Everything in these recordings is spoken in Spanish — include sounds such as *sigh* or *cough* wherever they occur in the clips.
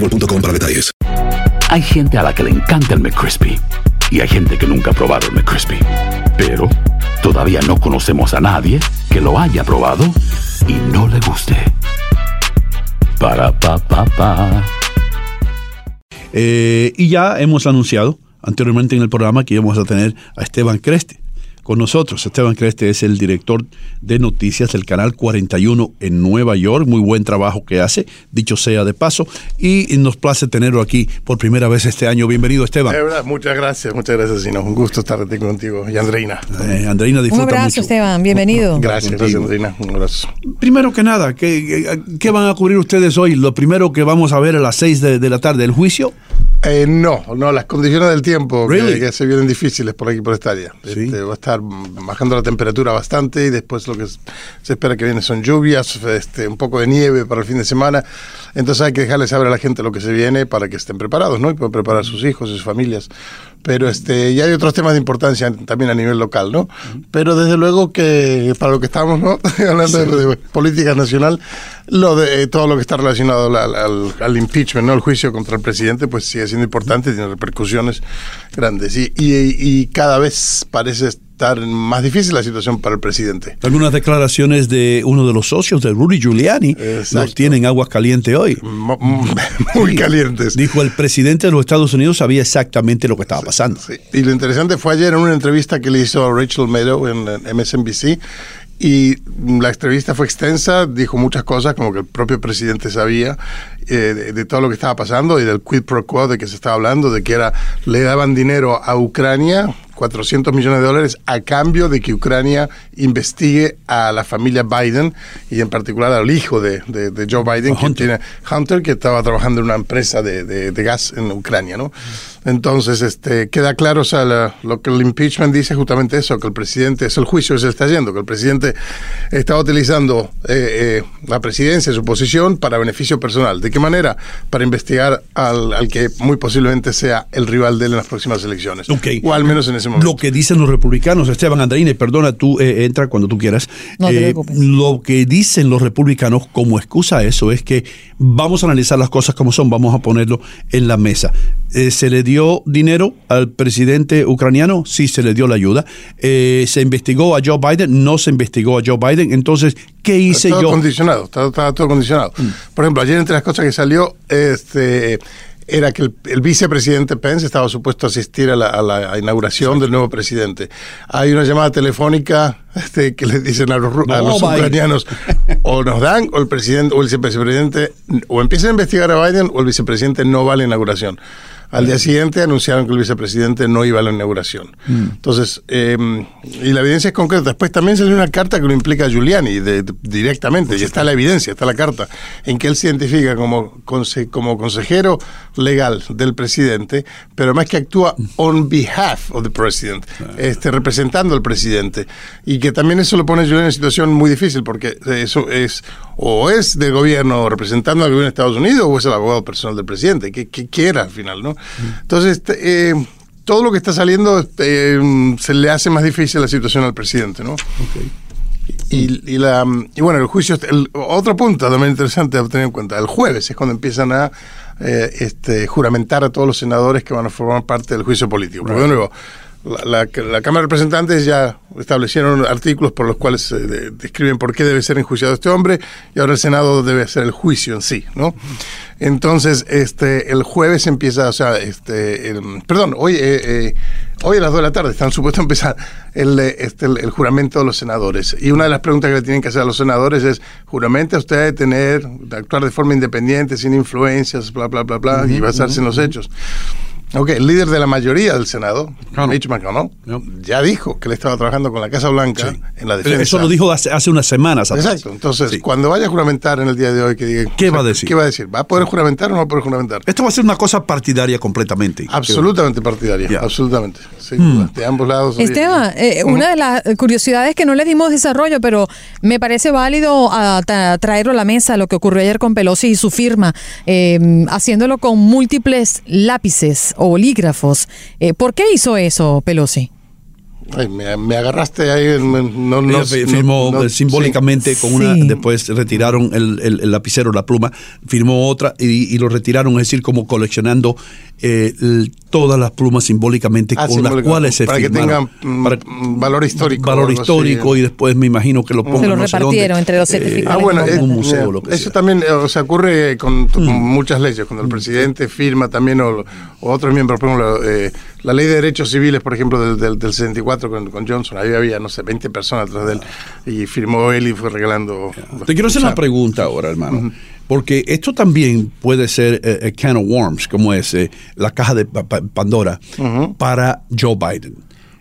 para detalles. Hay gente a la que le encanta el McCrispy y hay gente que nunca ha probado el McCrispy. Pero todavía no conocemos a nadie que lo haya probado y no le guste. Para pa pa pa. Eh, y ya hemos anunciado anteriormente en el programa que íbamos a tener a Esteban Creste con nosotros. Esteban Creste es el director de noticias del canal 41 en Nueva York. Muy buen trabajo que hace, dicho sea de paso. Y nos place tenerlo aquí por primera vez este año. Bienvenido, Esteban. Es verdad, muchas gracias, muchas gracias, Sino. Un gusto estar aquí contigo. Y Andreina. Eh, Andreina Un disfruta abrazo, mucho. Esteban. Bienvenido. Gracias, gracias, Andreina. Un abrazo. Primero que nada, ¿qué, qué van a cubrir ustedes hoy? Lo primero que vamos a ver a las 6 de, de la tarde, ¿el juicio? Eh, no, no, las condiciones del tiempo que- Really? que, se vienen difíciles por aquí, por esta área. Sí. Este, va a estar bajando la temperatura bastante y después lo que se espera que viene son lluvias, este, un poco de nieve para el fin de semana. Entonces hay que dejarles saber a la gente lo que se viene para que estén preparados, ¿no? Y puedan preparar a sus hijos, sus familias. Pero este, ya hay otros temas de importancia también a nivel local, ¿no? Pero desde luego que para lo que estamos, ¿no? *laughs* Hablando de, de política nacional, lo de eh, todo lo que está relacionado al, al- al impeachment, ¿no? El juicio contra el presidente, pues sigue siendo importante, tiene repercusiones grandes. Y, y- y cada vez parece estar más difícil la situación para el presidente. Algunas declaraciones de uno de los socios de Rudy Giuliani Exacto. nos tienen aguas calientes hoy. Mo- *laughs* Muy calientes. Dijo el presidente de los Estados Unidos sabía exactamente lo que estaba pasando. Sí. Y lo interesante fue ayer en una entrevista que le hizo a Rachel Maddow en MSNBC. Y la entrevista fue extensa, dijo muchas cosas, como que el propio presidente sabía eh, de, de todo lo que estaba pasando y del quid pro quo de que se estaba hablando, de que era le daban dinero a Ucrania, 400 millones de dólares, a cambio de que Ucrania investigue a la familia Biden y en particular al hijo de, de- de Joe Biden, que tiene Hunter, que estaba trabajando en una empresa de, gas en Ucrania, ¿no? Entonces, este, queda claro, o sea, la- lo que el impeachment dice es justamente eso, que el presidente, es el juicio que se está yendo, que el presidente está utilizando eh, eh, la presidencia, su posición, para beneficio personal. ¿De qué manera? Para investigar al, al que muy posiblemente sea el rival de él en las próximas elecciones. Ok. O al menos en ese momento. Lo que dicen los republicanos, Esteban Andreina, y perdona, tú eh, entra cuando tú quieras. No te Eh, preocupes. Lo que dicen los republicanos como excusa a eso es que vamos a analizar las cosas como son, vamos a ponerlo en la mesa. Eh, ¿Se le dio dinero al presidente ucraniano? Sí, se le dio la ayuda. Eh, ¿Se investigó a Joe Biden? No se investigó a Joe Biden. Entonces, ¿qué hice todo yo? Mm. condicionado, todo condicionado. Por ejemplo, ayer entre las cosas que salió, este era que el, el vicepresidente Pence estaba supuesto a asistir a la, a la inauguración del nuevo presidente. Hay una llamada telefónica este, que le dicen a los, ru- a No, los ucranianos o nos dan o el presidente o el vicepresidente o empiezan a investigar a Biden o el vicepresidente no va a la inauguración. Al día siguiente anunciaron que el vicepresidente no iba a la inauguración. Entonces, eh, y la evidencia es concreta. Después también salió una carta que lo implica a Giuliani de- de- directamente, y está la evidencia, está la carta, en que él se identifica como, conse- como consejero legal del presidente, pero más que actúa on behalf of the president, este, representando al presidente. Y que también eso lo pone a Giuliani en una situación muy difícil, porque eso es o es del gobierno representando al gobierno de Estados Unidos o es el abogado personal del presidente, que, que quiera al final, ¿no? Entonces, este, eh, todo lo que está saliendo eh, se le hace más difícil la situación al presidente, ¿no? Y, y la, y bueno, el juicio, el, otro punto también interesante a tener en cuenta, el jueves es cuando empiezan a eh, este, juramentar a todos los senadores que van a formar parte del juicio político. Porque de nuevo, la, la, la, Cámara de Representantes ya establecieron artículos por los cuales de, describen por qué debe ser enjuiciado este hombre y ahora el Senado debe hacer el juicio en sí, ¿no? Entonces, este, el jueves empieza, o sea, este, el, perdón, hoy, eh, eh, hoy a las 2 de la tarde están *laughs* supuestos a empezar el, este, el, el, juramento de los senadores. Y una de las preguntas que le tienen que hacer a los senadores es, ¿juramenta usted de tener, de actuar de forma independiente, sin influencias, bla, bla, bla, bla, uh -huh, y basarse uh -huh. en los hechos? Ok, el líder de la mayoría del Senado, Claro. Mitch McConnell, No. ya dijo que él estaba trabajando con la Casa Blanca Sí. en la defensa. Eso lo dijo hace, hace unas semanas atrás. Exacto. Entonces, Sí. cuando vaya a juramentar en el día de hoy, que diga. ¿Qué va a decir? ¿Qué va a decir? ¿Va a poder juramentar o no va a poder juramentar? Esto va a ser una cosa partidaria completamente. Absolutamente partidaria, absolutamente. Sí, Hmm. De ambos lados. Esteban, eh, una de las curiosidades que no le dimos desarrollo, pero me parece válido a, tra- traerlo a la mesa, lo que ocurrió ayer con Pelosi y su firma, eh, haciéndolo con múltiples lápices o bolígrafos. Eh, ¿Por qué hizo eso Pelosi? Ay, me, me agarraste ahí. en- No, no, firmó no- no- eh, simbólicamente con una, Sí. después retiraron el, el- el lapicero, la pluma, firmó otra y, y lo retiraron, es decir, como coleccionando eh, el- todas las plumas simbólicamente Ah, con las cuales se para que firmaron. tengan, mm, valor histórico o Valor algo así. histórico y después me imagino que lo pongan Se lo no sé repartieron dónde. entre los Eh, certificados. Ah, bueno, eh, un museo eh, o lo que eso sea. Mm. también eh, o sea, ocurre con, con muchas leyes. Cuando el presidente firma también, o, o otros miembros, por ejemplo, eh, la ley de derechos civiles, por ejemplo, del, del, del 64 con, con Johnson, ahí había, no sé, 20 personas atrás de él, y firmó él y fue regalando. Te quiero hacer una pregunta ahora, hermano. Porque esto también puede ser eh, a can of worms, como es eh, la caja de pa- pa- Pandora, para Joe Biden.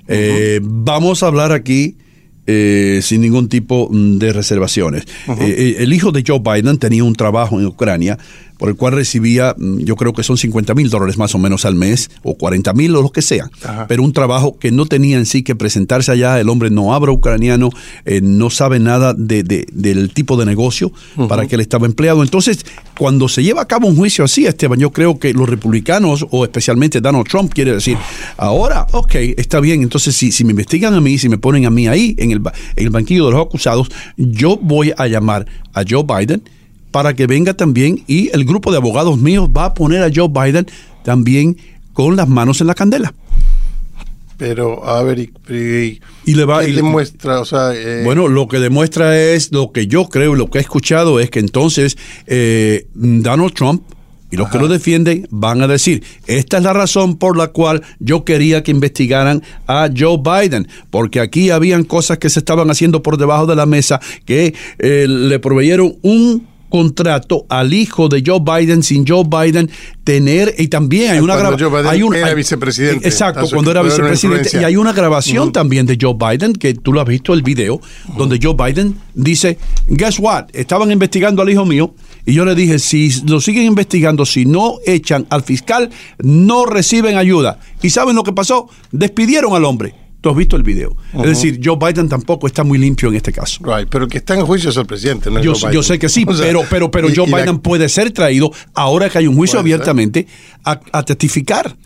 Eh, vamos a hablar aquí eh, sin ningún tipo mm, de reservaciones. Eh, eh, el hijo de Joe Biden tenía un trabajo en Ucrania por el cual recibía, mm, yo creo que son 50 mil dólares más o menos al mes, o 40 mil o lo que sea, Ajá. pero un trabajo que no tenía en sí que presentarse allá, el hombre no habla ucraniano, eh, no sabe nada de, de- del tipo de negocio para que él estaba empleado. Entonces, cuando se lleva a cabo un juicio así, Esteban, yo creo que los republicanos, o especialmente Donald Trump, quiere decir, ahora, ok, está bien, entonces si, si me investigan a mí, si me ponen a mí ahí en el, en el banquillo de los acusados, yo voy a llamar a Joe Biden para que venga también y el grupo de abogados míos va a poner a Joe Biden también con las manos en la candela. Pero, a ver, y, y, Y le va ¿qué y- demuestra? O sea, eh, Bueno, lo que demuestra es lo que yo creo, lo que he escuchado es que entonces eh, Donald Trump y los que lo defienden van a decir, esta es la razón por la cual yo quería que investigaran a Joe Biden, porque aquí habían cosas que se estaban haciendo por debajo de la mesa que eh, le proveyeron un contrato al hijo de Joe Biden sin Joe Biden tener y también hay una Cuando graba- Joe Biden hay era vicepresidente. exacto cuando era vicepresidente y hay una grabación también de Joe Biden, que tú lo has visto el video, donde Joe Biden dice, guess what, estaban investigando al hijo mío y yo le dije, si lo siguen investigando, si no echan al fiscal, no reciben ayuda. ¿Y saben lo que pasó? Despidieron al hombre. Tú has visto el video. Es decir, Joe Biden tampoco está muy limpio en este caso. right, pero el que está en juicio es el presidente, no es Yo, Joe yo sé que sí, *laughs* O sea, pero, pero, pero y- Joe la- Biden puede ser traído, ahora que hay un juicio abiertamente, a, a testificar.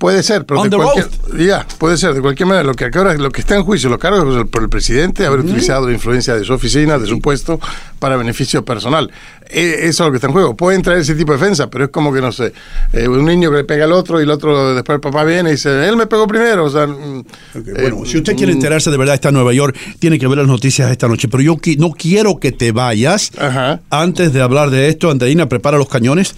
Puede ser, pero On de cualquier, ya, puede ser, de cualquier manera, lo que ahora, lo que está en juicio, los cargos por el- por el presidente haber utilizado la influencia de su oficina, de su puesto, para beneficio personal. Eh, eso es lo que está en juego. Pueden traer ese tipo de defensa, pero es como que, no sé, eh, un niño que le pega al otro y el otro, después el papá viene y dice, él me pegó primero. O sea, mm, Bueno, eh, si usted quiere enterarse de verdad está en Nueva York, tiene que ver las noticias esta noche. Pero yo qui- no quiero que te vayas Ajá. antes de hablar de esto. Andreina, prepara los cañones.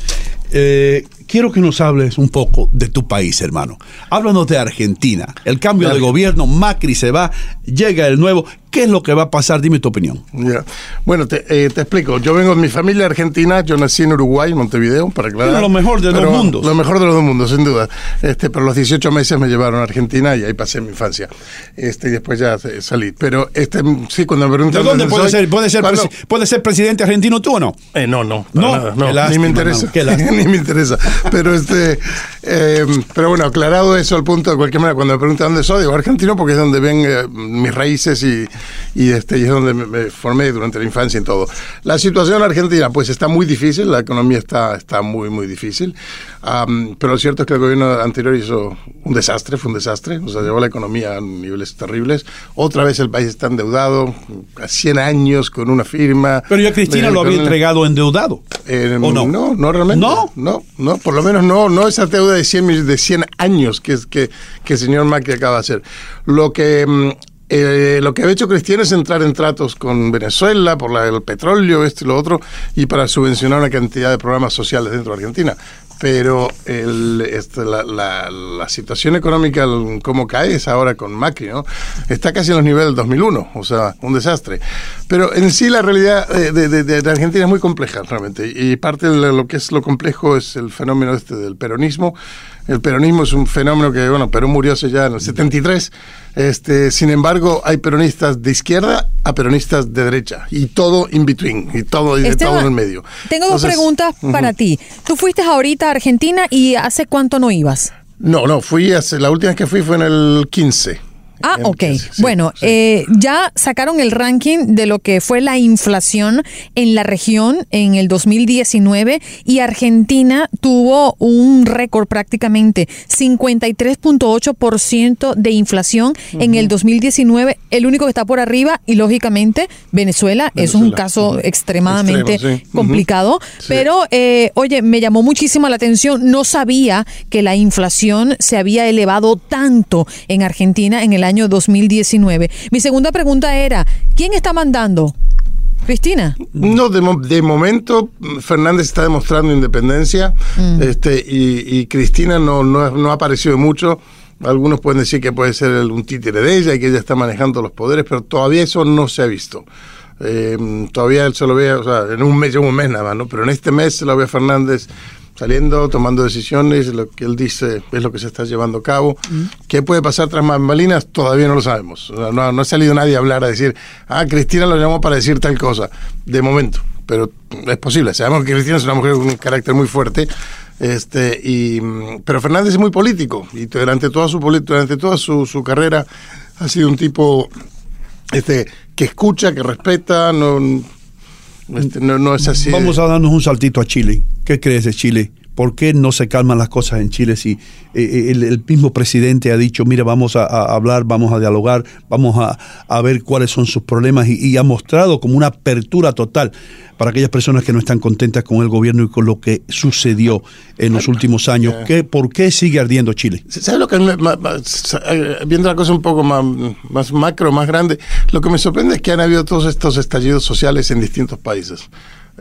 Eh, quiero que nos hables un poco de tu país, hermano. Háblanos de Argentina. El cambio de gobierno, Macri se va, llega el nuevo. ¿Qué es lo que va a pasar? Dime tu opinión. Ya. Bueno, te, eh, te explico. Yo vengo de mi familia argentina. Yo nací en Uruguay, en Montevideo, para aclarar. Bueno, lo mejor de los Pero- mundos. Lo mejor de los dos mundos, sin duda. Este, pero los 18 meses me llevaron a Argentina y ahí pasé mi infancia. Este, y después ya eh, salí. Pero este, sí, cuando me ¿De preguntan. dónde puede soy, ser, puede, ser cuando- presi- puede ser presidente argentino tú o no? Eh, no, no, No, nada, no, ni lástima, me interesa, lástima. *laughs* ni me interesa. Pero este, eh, pero bueno, aclarado eso al punto de cualquier manera, cuando me preguntan dónde soy, digo argentino porque es donde ven eh, mis raíces y, y, este, y es donde me, me formé durante la infancia en todo. La situación en Argentina, pues está muy difícil, la economía está, está muy, muy difícil, Am, pero lo cierto es que el gobierno anterior hizo un desastre, fue un desastre, o sea, llevó la economía a niveles terribles. Otra vez el país está endeudado, a 100 años con una firma. Pero ya Cristina de- lo había entregado endeudado. eh, ¿O no? No, no realmente. ¿No? No, no, por lo menos no, no esa deuda de 100, mil- de 100 años que, que, que el señor Macri acaba de hacer. Lo que, mm, eh, lo que ha hecho Cristina es entrar en tratos con Venezuela por la- el petróleo, esto y lo otro, y para subvencionar una cantidad de programas sociales dentro de Argentina. Pero el, este, la, la- la situación económica, cómo cae, es ahora con Macri, ¿no? Está casi en los niveles del 2001, o sea, un desastre. Pero en sí la realidad eh, de, de- de- Argentina es muy compleja, realmente. Y parte de lo que es lo complejo es el fenómeno este del peronismo. El peronismo es un fenómeno que, bueno, Perón murió hace ya en el 73. Este, sin embargo, hay peronistas de izquierda a peronistas de derecha. Y todo in between. Y todo, y Esteban, todo en el medio. Tengo dos Entonces, preguntas para ujú. ti. Tú fuiste ahorita Argentina y ¿hace cuánto no ibas? No, no, fui hace, la última vez que fui fue en el 15. Ah, En- ok. sí, bueno, sí. eh, ya sacaron el ranking de lo que fue la inflación en la región en el 2019 y Argentina tuvo un récord prácticamente 53.8% de inflación en el 2019. El único que está por arriba y lógicamente Venezuela, eso es un caso extremadamente Extremo, sí. Ujú. complicado. Pero, eh, oye, me llamó muchísimo la atención. No sabía que la inflación se había elevado tanto en Argentina en el año 2019. Mi segunda pregunta era, ¿quién está mandando? Cristina. No, de, de momento mm, Fernández está demostrando independencia este, y, y Cristina no, no, ha- no ha aparecido mucho. Algunos pueden decir que puede ser un títere de ella y que ella está manejando los poderes, pero todavía eso no se ha visto. Eh, todavía él se lo ve, o sea, en un mes, lleva un mes nada más, ¿no? Pero en este mes se lo ve a Fernández saliendo, tomando decisiones, lo que él dice es lo que se está llevando a cabo. ¿Qué puede pasar tras bambalinas? Todavía no lo sabemos. No, no ha salido nadie a hablar, a decir, ah, Cristina lo llamó para decir tal cosa, de momento. Pero es posible. Sabemos que Cristina es una mujer con un carácter muy fuerte. Este, y, mm, pero Fernández es muy político y durante toda su, durante toda su, su carrera ha sido un tipo este, que escucha, que respeta, no, este, no, es así. Vamos a darnos un saltito a Chile. ¿Qué crees de Chile? ¿Por qué no se calman las cosas en Chile si eh, el, el mismo presidente ha dicho, mira, vamos a, a hablar, vamos a dialogar, vamos a, a ver cuáles son sus problemas y, y ha mostrado como una apertura total para aquellas personas que no están contentas con el gobierno y con lo que sucedió en los últimos años? ¿Qué, ¿Por qué sigue ardiendo Chile? ¿Sabes lo que eh, viendo la cosa un poco más, más macro, más grande, lo que me sorprende es que han habido todos estos estallidos sociales en distintos países.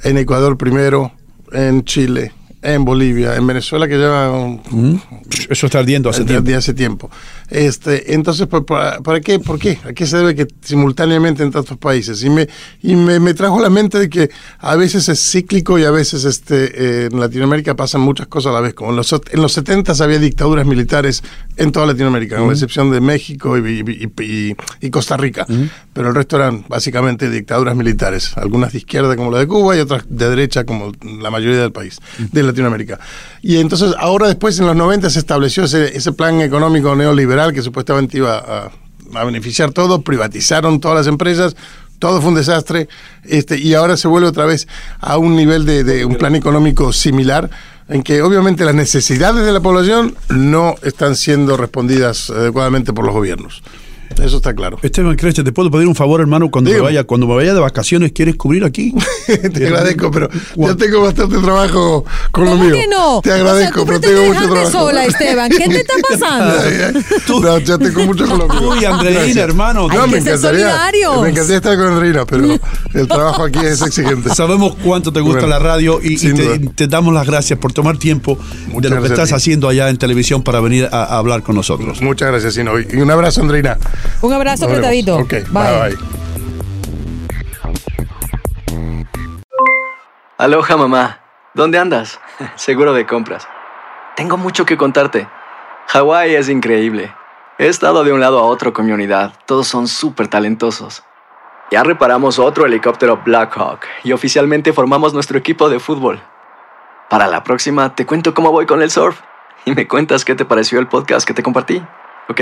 En Ecuador primero, en Chile, en Bolivia, en Venezuela que lleva un- Eso está ardiendo hace tiempo. hace tiempo. Este, entonces, ¿por, por- para qué? ¿Por qué? ¿A qué se debe que simultáneamente en tantos países? Y me, y me, me trajo a la mente de que a veces es cíclico y a veces este, eh, en Latinoamérica pasan muchas cosas a la vez. Como en los, en los 70 había dictaduras militares en toda Latinoamérica, con la excepción de México y, y- y- Costa Rica. Pero el resto eran básicamente dictaduras militares, algunas de izquierda como la de Cuba y otras de derecha como la mayoría del país, de Latinoamérica. Y entonces ahora después en los 90 se estableció ese, plan económico neoliberal que supuestamente iba a, a beneficiar todo, privatizaron todas las empresas, todo fue un desastre, este, y ahora se vuelve otra vez a un nivel de un plan económico similar, en que obviamente las necesidades de la población no están siendo respondidas adecuadamente por los gobiernos. Eso está claro. Esteban Creche, ¿te puedo pedir un favor, hermano? Cuando me vaya, cuando me vaya de vacaciones, ¿quieres cubrir aquí? *laughs* Te agradezco, pero ya tengo bastante trabajo con lo ¿Cómo mío. que no? Te O sea, agradezco, pero tengo mucho trabajo. sola, Esteban. ¿Qué te está *laughs* pasando? Ay, ay. No, ya tengo mucho con lo mío. Tú y Andreina, Gracias. hermano. No, me encantaría, me encantaría estar con Andreina, pero *laughs* el trabajo aquí es exigente. Sabemos cuánto te gusta Bueno, la radio y, te, damos las gracias por tomar tiempo Muchas de lo que estás haciendo allá en televisión para venir a, a hablar con nosotros. Muchas gracias, Sino. Y un abrazo, Andreina. Un abrazo apretadito. Ok, bye bye. Aloha mamá, ¿dónde andas? *laughs* Seguro de compras. Tengo mucho que contarte. Hawái es increíble. He estado de un lado a otro con mi unidad. Todos son súper talentosos. Ya reparamos otro helicóptero Blackhawk y oficialmente formamos nuestro equipo de fútbol. Para la próxima te cuento cómo voy con el surf y me cuentas qué te pareció el podcast que te compartí, ¿ok?